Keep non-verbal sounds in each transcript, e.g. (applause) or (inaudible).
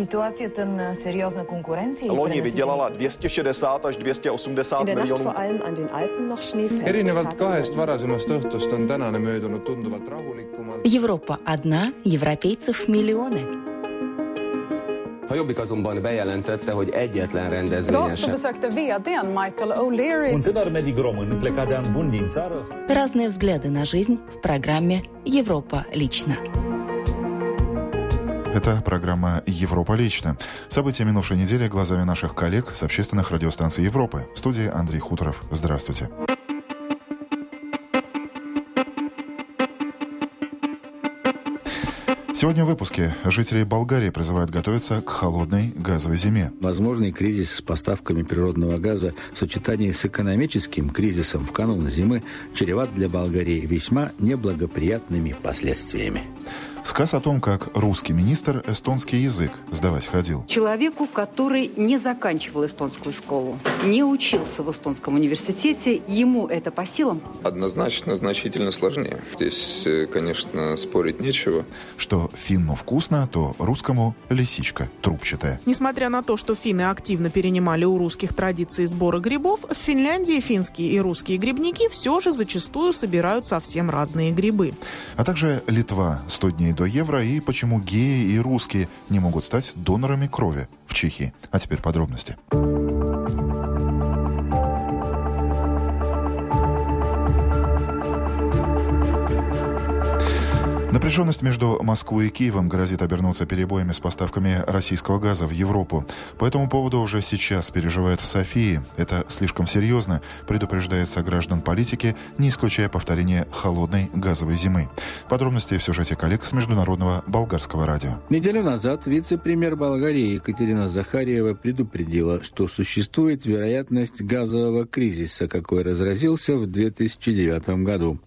Ситуацията на сериозна конкуренция. Loni vydělala 260 až 280 miljonů. erinevalt kahest varasemast õhtust on tänane möödunud tunduvalt rahulikumalt. Европа одна, европейцев миллионы. A Jobbik azonban bejelentette, hogy egyetlen rendezvényen sem besökte vdn Michael O'Leary Un tânăr medic român plecat de an bun din țară Разные взгляды на жизнь в программе «Европа лично». Это программа «Европа лично». События минувшей недели глазами наших коллег с общественных радиостанций Европы. В студии Андрей Хуторов. Здравствуйте. Сегодня в выпуске жители Болгарии призывают готовиться к холодной газовой зиме. Возможный кризис с поставками природного газа в сочетании с экономическим кризисом в канун зимы чреват для Болгарии весьма неблагоприятными последствиями. Сказ о том, как русский министр эстонский язык сдавать ходил. Человеку, который не заканчивал эстонскую школу, не учился в эстонском университете, ему это по силам? Однозначно значительно сложнее. Здесь, э, конечно, спорить нечего. Что финну вкусно, то русскому лисичка трубчатая. Несмотря на то, что финны активно перенимали у русских традиции сбора грибов, в Финляндии финские и русские грибники все же зачастую собирают совсем разные грибы. А также Литва 100 дней до евро и почему геи и русские не могут стать донорами крови в Чехии. А теперь подробности. Напряженность между Москвой и Киевом грозит обернуться перебоями с поставками российского газа в Европу. По этому поводу уже сейчас переживает в Софии. Это слишком серьезно, предупреждается граждан политики, не исключая повторения холодной газовой зимы. Подробности в сюжете коллег с Международного болгарского радио. Неделю назад вице-премьер Болгарии Екатерина Захарьева предупредила, что существует вероятность газового кризиса, какой разразился в 2009 году.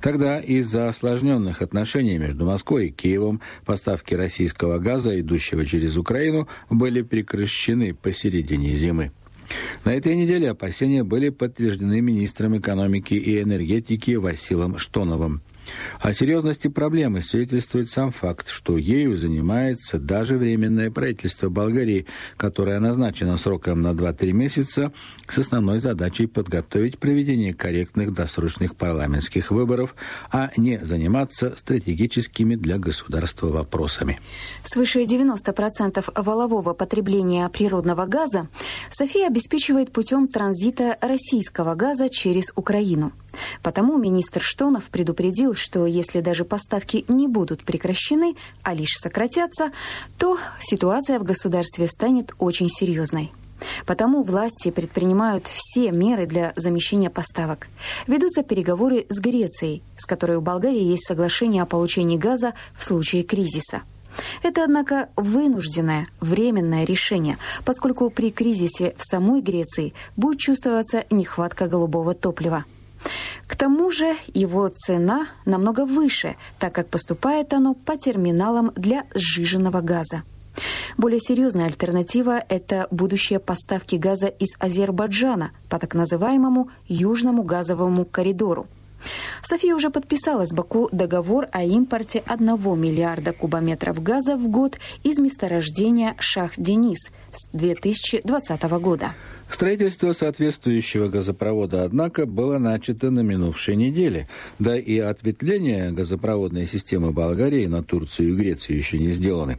Тогда из-за осложненных отношений между Москвой и Киевом поставки российского газа, идущего через Украину, были прекращены посередине зимы. На этой неделе опасения были подтверждены министром экономики и энергетики Василом Штоновым. О серьезности проблемы свидетельствует сам факт, что ею занимается даже Временное правительство Болгарии, которое назначено сроком на 2-3 месяца с основной задачей подготовить проведение корректных досрочных парламентских выборов, а не заниматься стратегическими для государства вопросами. Свыше 90% валового потребления природного газа София обеспечивает путем транзита российского газа через Украину. Потому министр Штонов предупредил, что если даже поставки не будут прекращены, а лишь сократятся, то ситуация в государстве станет очень серьезной. Потому власти предпринимают все меры для замещения поставок. Ведутся переговоры с Грецией, с которой у Болгарии есть соглашение о получении газа в случае кризиса. Это, однако, вынужденное, временное решение, поскольку при кризисе в самой Греции будет чувствоваться нехватка голубого топлива. К тому же его цена намного выше, так как поступает оно по терминалам для сжиженного газа. Более серьезная альтернатива – это будущие поставки газа из Азербайджана по так называемому Южному газовому коридору. София уже подписала с Баку договор о импорте 1 миллиарда кубометров газа в год из месторождения Шах-Денис с 2020 года. Строительство соответствующего газопровода, однако, было начато на минувшей неделе. Да и ответвление газопроводной системы Болгарии на Турцию и Грецию еще не сделаны.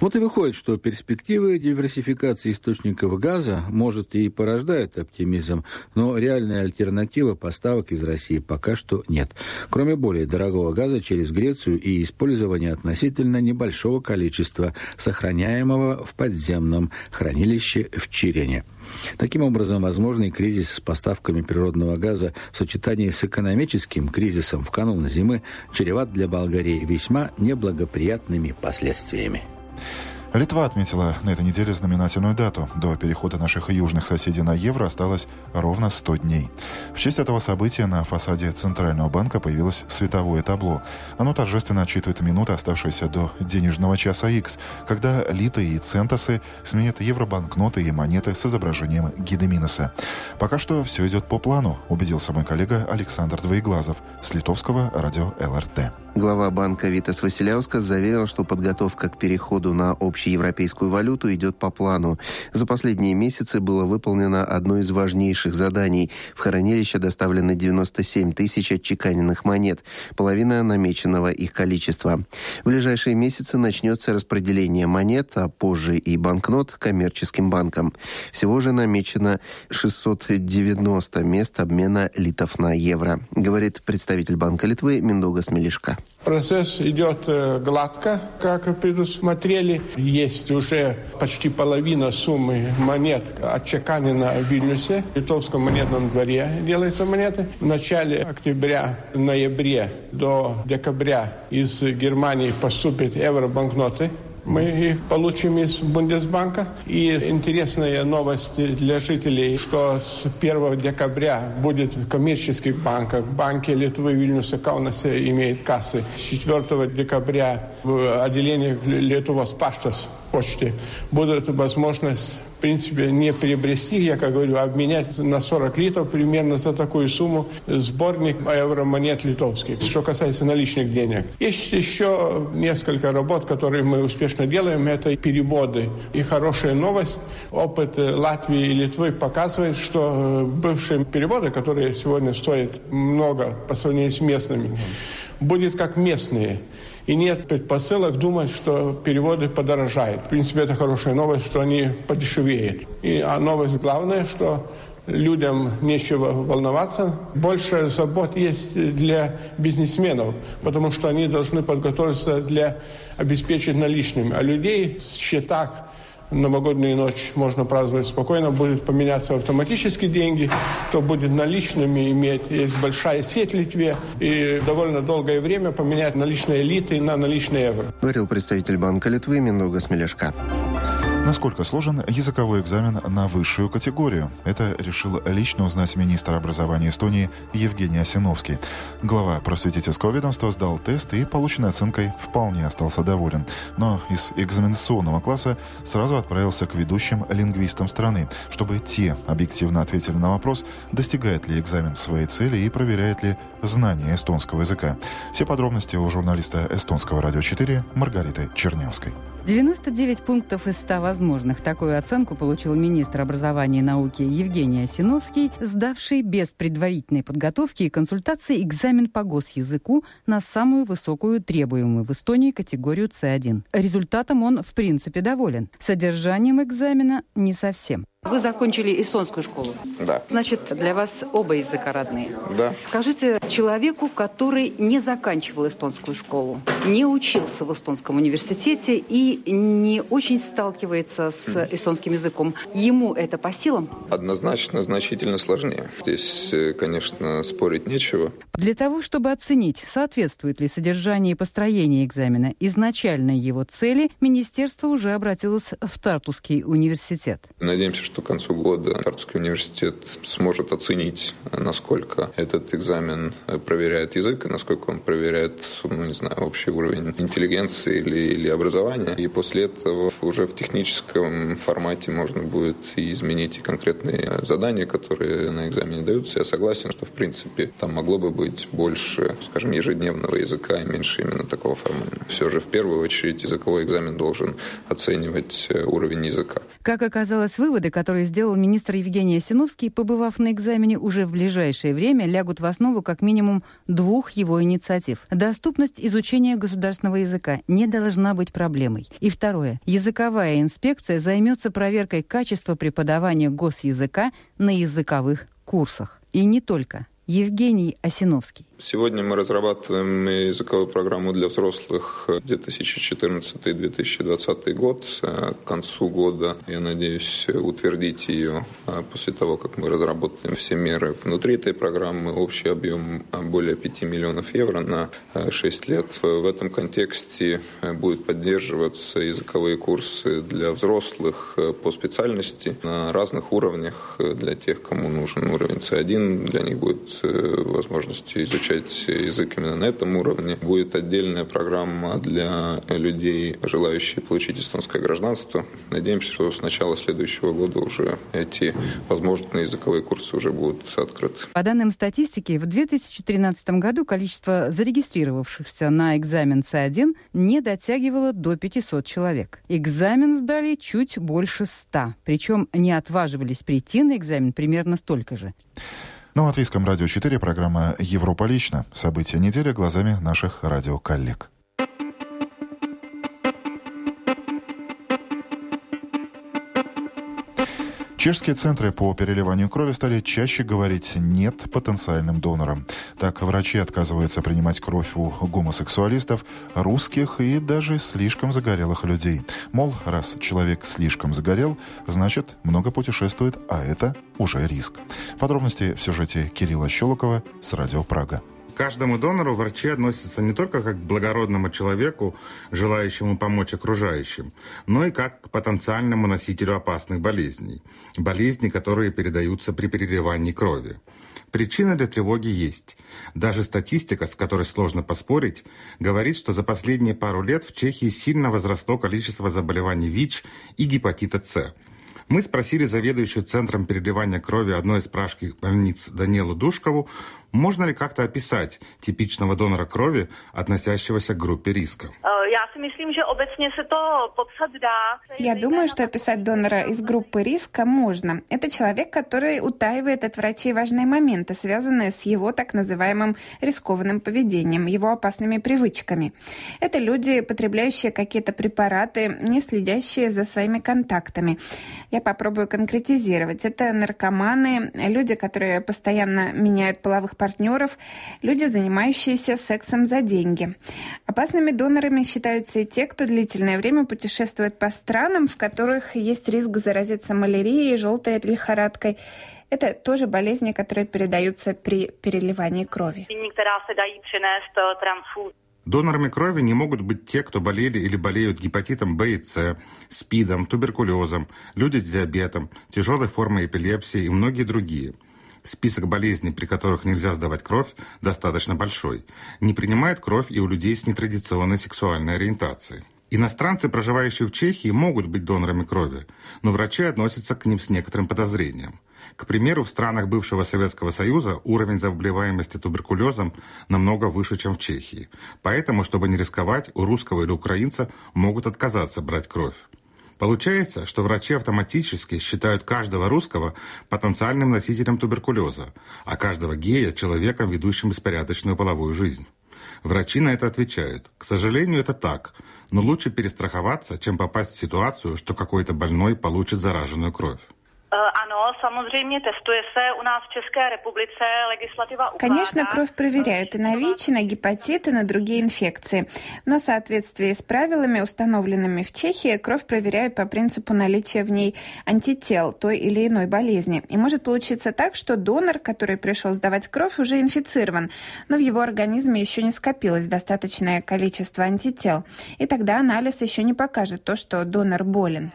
Вот и выходит, что перспективы диверсификации источников газа, может, и порождают оптимизм, но реальной альтернативы поставок из России пока что нет. Кроме более дорогого газа через Грецию и использования относительно небольшого количества, сохраняемого в подземном хранилище в Чирене. Таким образом, возможный кризис с поставками природного газа в сочетании с экономическим кризисом в канун зимы чреват для Болгарии весьма неблагоприятными последствиями. Литва отметила на этой неделе знаменательную дату. До перехода наших южных соседей на евро осталось ровно 100 дней. В честь этого события на фасаде Центрального банка появилось световое табло. Оно торжественно отчитывает минуты, оставшиеся до денежного часа X, когда литы и центосы сменят евробанкноты и монеты с изображением Гидеминоса. Пока что все идет по плану, убедился мой коллега Александр Двоеглазов с литовского радио ЛРТ. Глава банка Витас Василяускас заверил, что подготовка к переходу на общеевропейскую валюту идет по плану. За последние месяцы было выполнено одно из важнейших заданий. В хранилище доставлено 97 тысяч отчеканенных монет, половина намеченного их количества. В ближайшие месяцы начнется распределение монет, а позже и банкнот коммерческим банкам. Всего же намечено 690 мест обмена литов на евро, говорит представитель Банка Литвы Миндога Смелишка. Процесс идет э, гладко, как предусмотрели. Есть уже почти половина суммы монет отчеканена в Вильнюсе. В Литовском монетном дворе делаются монеты. В начале октября, ноябре до декабря из Германии поступят евробанкноты мы их получим из Бундесбанка. И интересная новость для жителей, что с 1 декабря будет в коммерческих банках, банки Литвы, Вильнюса, Каунасе имеют кассы. С 4 декабря в отделениях Литвос Паштос почте будет возможность принципе, не приобрести, я как говорю, обменять на 40 литров примерно за такую сумму сборник евромонет литовских, что касается наличных денег. Есть еще несколько работ, которые мы успешно делаем, это переводы. И хорошая новость, опыт Латвии и Литвы показывает, что бывшие переводы, которые сегодня стоят много по сравнению с местными, будет как местные. И нет предпосылок думать, что переводы подорожают. В принципе, это хорошая новость, что они подешевеют. И а новость главная, что людям нечего волноваться. Больше забот есть для бизнесменов, потому что они должны подготовиться для обеспечить наличными. А людей в счетах новогоднюю ночь можно праздновать спокойно, будет поменяться автоматически деньги, то будет наличными иметь. Есть большая сеть в Литве, и довольно долгое время поменять наличные элиты на наличные евро. Говорил представитель Банка Литвы Миндога Смелешка. Насколько сложен языковой экзамен на высшую категорию? Это решил лично узнать министр образования Эстонии Евгений Осиновский. Глава просветительского ведомства сдал тест и полученной оценкой вполне остался доволен. Но из экзаменационного класса сразу отправился к ведущим лингвистам страны, чтобы те объективно ответили на вопрос, достигает ли экзамен своей цели и проверяет ли знание эстонского языка. Все подробности у журналиста эстонского радио 4 Маргариты Чернявской. 99 пунктов из 100 возможных. Такую оценку получил министр образования и науки Евгений Осиновский, сдавший без предварительной подготовки и консультации экзамен по госязыку на самую высокую требуемую в Эстонии категорию С1. Результатом он в принципе доволен. Содержанием экзамена не совсем. Вы закончили эстонскую школу? Да. Значит, для вас оба языка родные? Да. Скажите человеку, который не заканчивал эстонскую школу, не учился в эстонском университете и не очень сталкивается с эстонским языком, ему это по силам? Однозначно значительно сложнее. Здесь, э, конечно, спорить нечего. Для того, чтобы оценить, соответствует ли содержание и построение экзамена изначальной его цели, министерство уже обратилось в Тартусский университет. Надеемся, что что к концу года Тартовский университет сможет оценить, насколько этот экзамен проверяет язык и насколько он проверяет, ну, не знаю, общий уровень интеллигенции или, или образования. И после этого уже в техническом формате можно будет и изменить и конкретные задания, которые на экзамене даются. Я согласен, что в принципе там могло бы быть больше, скажем, ежедневного языка и меньше именно такого формального. Все же в первую очередь языковой экзамен должен оценивать уровень языка. Как оказалось, выводы, которые сделал министр Евгений Осиновский, побывав на экзамене, уже в ближайшее время лягут в основу как минимум двух его инициатив. Доступность изучения государственного языка не должна быть проблемой. И второе. Языковая инспекция займется проверкой качества преподавания госязыка на языковых курсах. И не только. Евгений Осиновский. Сегодня мы разрабатываем языковую программу для взрослых 2014-2020 год. К концу года, я надеюсь, утвердить ее после того, как мы разработаем все меры внутри этой программы. Общий объем более 5 миллионов евро на 6 лет. В этом контексте будут поддерживаться языковые курсы для взрослых по специальности на разных уровнях. Для тех, кому нужен уровень C1, для них будет э, возможность изучать язык именно на этом уровне. Будет отдельная программа для людей, желающих получить эстонское гражданство. Надеемся, что с начала следующего года уже эти возможные языковые курсы уже будут открыты. По данным статистики, в 2013 году количество зарегистрировавшихся на экзамен С1 не дотягивало до 500 человек. Экзамен сдали чуть больше 100, причем не отваживались прийти на экзамен примерно столько же. На Латвийском радио 4 программа «Европа лично». События недели глазами наших радиоколлег. Чешские центры по переливанию крови стали чаще говорить «нет» потенциальным донорам. Так, врачи отказываются принимать кровь у гомосексуалистов, русских и даже слишком загорелых людей. Мол, раз человек слишком загорел, значит, много путешествует, а это уже риск. Подробности в сюжете Кирилла Щелокова с «Радио Прага» каждому донору врачи относятся не только как к благородному человеку, желающему помочь окружающим, но и как к потенциальному носителю опасных болезней. Болезней, которые передаются при переливании крови. Причины для тревоги есть. Даже статистика, с которой сложно поспорить, говорит, что за последние пару лет в Чехии сильно возросло количество заболеваний ВИЧ и гепатита С. Мы спросили заведующую Центром переливания крови одной из пражских больниц Данилу Душкову, можно ли как-то описать типичного донора крови, относящегося к группе риска? Я думаю, что описать донора из группы риска можно. Это человек, который утаивает от врачей важные моменты, связанные с его так называемым рискованным поведением, его опасными привычками. Это люди, потребляющие какие-то препараты, не следящие за своими контактами. Я попробую конкретизировать. Это наркоманы, люди, которые постоянно меняют половых партнеров, люди, занимающиеся сексом за деньги. Опасными донорами считаются и те, кто длительное время путешествует по странам, в которых есть риск заразиться малярией, желтой лихорадкой. Это тоже болезни, которые передаются при переливании крови. Донорами крови не могут быть те, кто болели или болеют гепатитом Б и С, СПИДом, туберкулезом, люди с диабетом, тяжелой формой эпилепсии и многие другие – Список болезней, при которых нельзя сдавать кровь, достаточно большой. Не принимают кровь и у людей с нетрадиционной сексуальной ориентацией. Иностранцы, проживающие в Чехии, могут быть донорами крови, но врачи относятся к ним с некоторым подозрением. К примеру, в странах бывшего Советского Союза уровень заболеваемости туберкулезом намного выше, чем в Чехии. Поэтому, чтобы не рисковать, у русского или украинца могут отказаться брать кровь. Получается, что врачи автоматически считают каждого русского потенциальным носителем туберкулеза, а каждого гея – человеком, ведущим беспорядочную половую жизнь. Врачи на это отвечают. К сожалению, это так, но лучше перестраховаться, чем попасть в ситуацию, что какой-то больной получит зараженную кровь. Конечно, кровь проверяют и на ВИЧ, и на гепатит, и на другие инфекции. Но в соответствии с правилами, установленными в Чехии, кровь проверяют по принципу наличия в ней антител той или иной болезни. И может получиться так, что донор, который пришел сдавать кровь, уже инфицирован, но в его организме еще не скопилось достаточное количество антител. И тогда анализ еще не покажет то, что донор болен.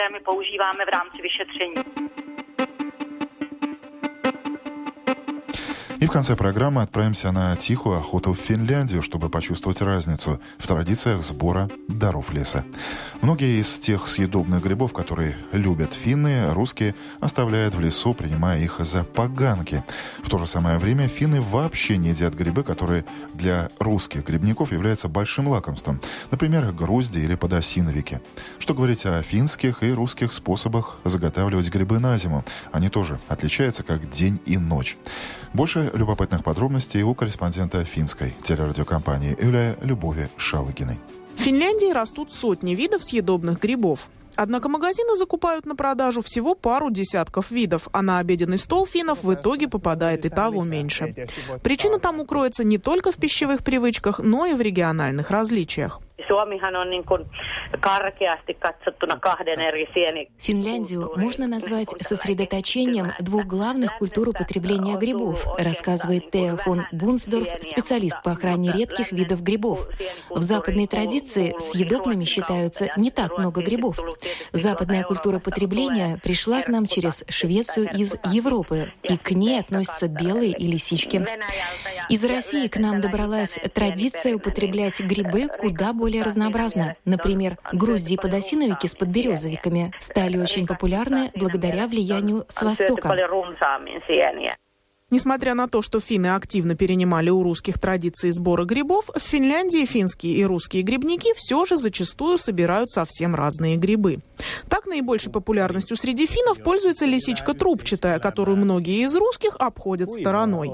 Které my používáme v rámci vyšetření. И в конце программы отправимся на тихую охоту в Финляндию, чтобы почувствовать разницу в традициях сбора даров леса. Многие из тех съедобных грибов, которые любят финны, русские оставляют в лесу, принимая их за поганки. В то же самое время финны вообще не едят грибы, которые для русских грибников являются большим лакомством. Например, грузди или подосиновики. Что говорить о финских и русских способах заготавливать грибы на зиму? Они тоже отличаются как день и ночь. Больше любопытных подробностей у корреспондента финской телерадиокомпании Юлия Любови Шалыгиной. В Финляндии растут сотни видов съедобных грибов. Однако магазины закупают на продажу всего пару десятков видов, а на обеденный стол финнов в итоге попадает и того меньше. Причина тому кроется не только в пищевых привычках, но и в региональных различиях. Финляндию можно назвать сосредоточением двух главных культур употребления грибов, рассказывает Тео фон Бунсдорф, специалист по охране редких видов грибов. В западной традиции съедобными считаются не так много грибов. Западная культура потребления пришла к нам через Швецию из Европы, и к ней относятся белые и лисички. Из России к нам добралась традиция употреблять грибы куда более разнообразно. Например, грузди и подосиновики с подберезовиками стали очень популярны благодаря влиянию с Востока. Несмотря на то, что финны активно перенимали у русских традиции сбора грибов, в Финляндии финские и русские грибники все же зачастую собирают совсем разные грибы. Так наибольшей популярностью среди финнов пользуется лисичка трубчатая, которую многие из русских обходят стороной.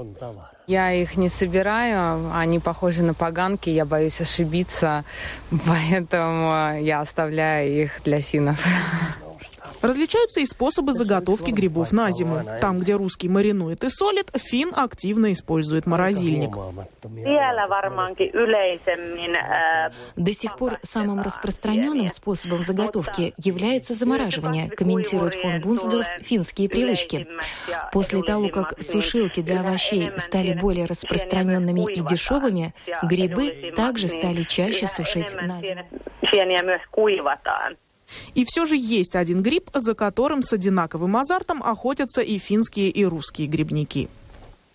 Я их не собираю, они похожи на поганки, я боюсь ошибиться, (laughs) поэтому я оставляю их для финнов. (laughs) Различаются и способы заготовки грибов на зиму. Там, где русский маринует и солит, фин активно использует морозильник. До сих пор самым распространенным способом заготовки является замораживание, комментирует фон Бунсдорф финские привычки. После того, как сушилки для овощей стали более распространенными и дешевыми, грибы также стали чаще сушить на зиму. И все же есть один гриб, за которым с одинаковым азартом охотятся и финские, и русские грибники.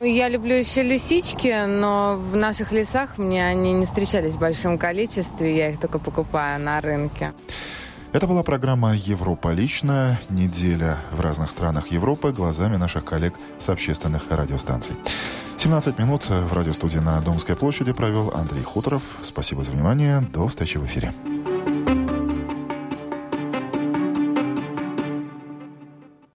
Я люблю еще лисички, но в наших лесах мне они не встречались в большом количестве, я их только покупаю на рынке. Это была программа «Европа лично». Неделя в разных странах Европы глазами наших коллег с общественных радиостанций. 17 минут в радиостудии на Домской площади провел Андрей Хуторов. Спасибо за внимание. До встречи в эфире.